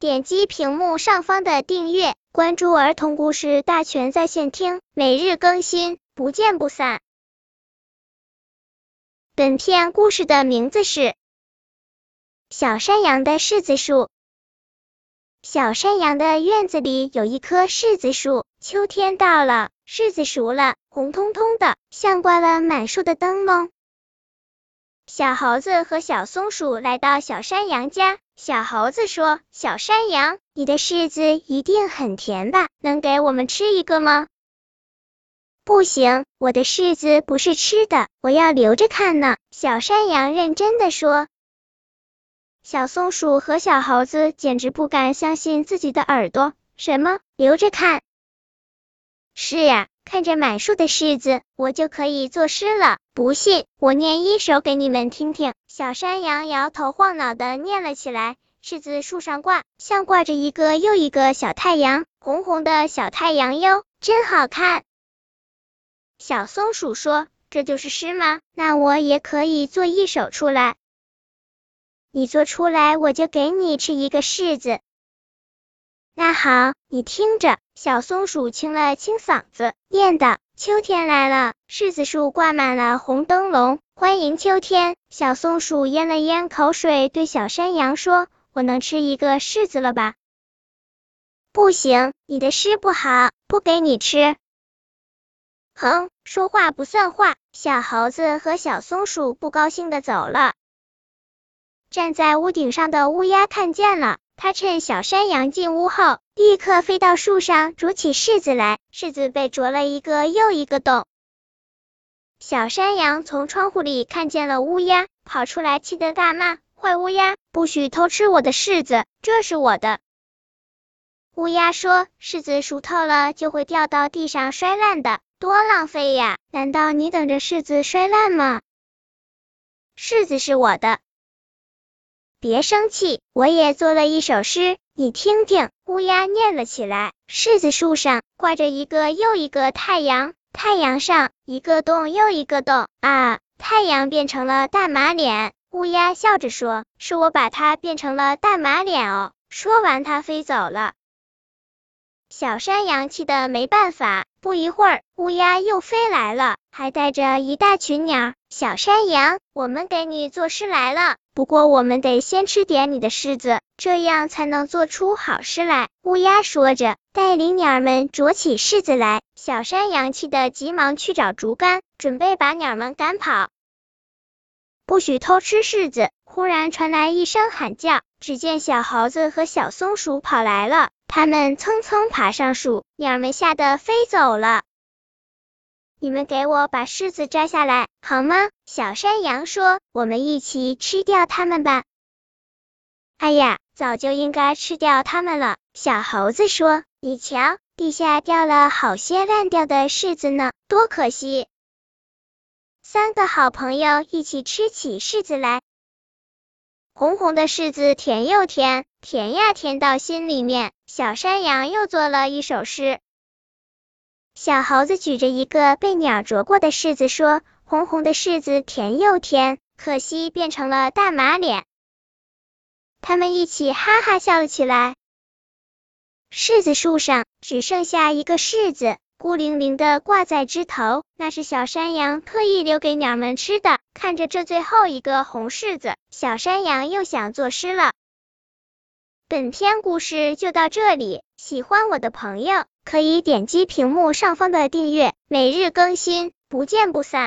点击屏幕上方的订阅，关注儿童故事大全在线听，每日更新，不见不散。本片故事的名字是《小山羊的柿子树》。小山羊的院子里有一棵柿子树，秋天到了，柿子熟了，红彤彤的，像挂了满树的灯笼。小猴子和小松鼠来到小山羊家。小猴子说：“小山羊，你的柿子一定很甜吧？能给我们吃一个吗？”“不行，我的柿子不是吃的，我要留着看呢。”小山羊认真的说。小松鼠和小猴子简直不敢相信自己的耳朵。什么？留着看？是呀。看着满树的柿子，我就可以作诗了。不信，我念一首给你们听听。小山羊摇头晃脑的念了起来：柿子树上挂，像挂着一个又一个小太阳，红红的小太阳哟，真好看。小松鼠说：“这就是诗吗？那我也可以做一首出来。你做出来，我就给你吃一个柿子。”那好，你听着。小松鼠清了清嗓子，念的：秋天来了，柿子树挂满了红灯笼，欢迎秋天。小松鼠咽了咽口水，对小山羊说：“我能吃一个柿子了吧？”不行，你的诗不好，不给你吃。哼，说话不算话。小猴子和小松鼠不高兴的走了。站在屋顶上的乌鸦看见了。他趁小山羊进屋后，立刻飞到树上啄起柿子来，柿子被啄了一个又一个洞。小山羊从窗户里看见了乌鸦，跑出来气得大骂：“坏乌鸦，不许偷吃我的柿子，这是我的！”乌鸦说：“柿子熟透了就会掉到地上摔烂的，多浪费呀！难道你等着柿子摔烂吗？柿子是我的。”别生气，我也做了一首诗，你听听。乌鸦念了起来：柿子树上挂着一个又一个太阳，太阳上一个洞又一个洞啊！太阳变成了大马脸。乌鸦笑着说：“是我把它变成了大马脸哦。”说完，它飞走了。小山羊气得没办法。不一会儿，乌鸦又飞来了，还带着一大群鸟。小山羊，我们给你作诗来了。不过我们得先吃点你的柿子，这样才能做出好事来。乌鸦说着，带领鸟儿们啄起柿子来。小山羊气得急忙去找竹竿，准备把鸟儿们赶跑。不许偷吃柿子！忽然传来一声喊叫，只见小猴子和小松鼠跑来了，它们蹭蹭爬上树，鸟儿们吓得飞走了。你们给我把柿子摘下来好吗？小山羊说：“我们一起吃掉它们吧。”哎呀，早就应该吃掉它们了。小猴子说：“你瞧，地下掉了好些烂掉的柿子呢，多可惜！”三个好朋友一起吃起柿子来，红红的柿子甜又甜，甜呀甜到心里面。小山羊又做了一首诗。小猴子举着一个被鸟啄过的柿子说：“红红的柿子甜又甜，可惜变成了大马脸。”他们一起哈哈笑了起来。柿子树上只剩下一个柿子，孤零零的挂在枝头，那是小山羊特意留给鸟们吃的。看着这最后一个红柿子，小山羊又想作诗了。本篇故事就到这里，喜欢我的朋友可以点击屏幕上方的订阅，每日更新，不见不散。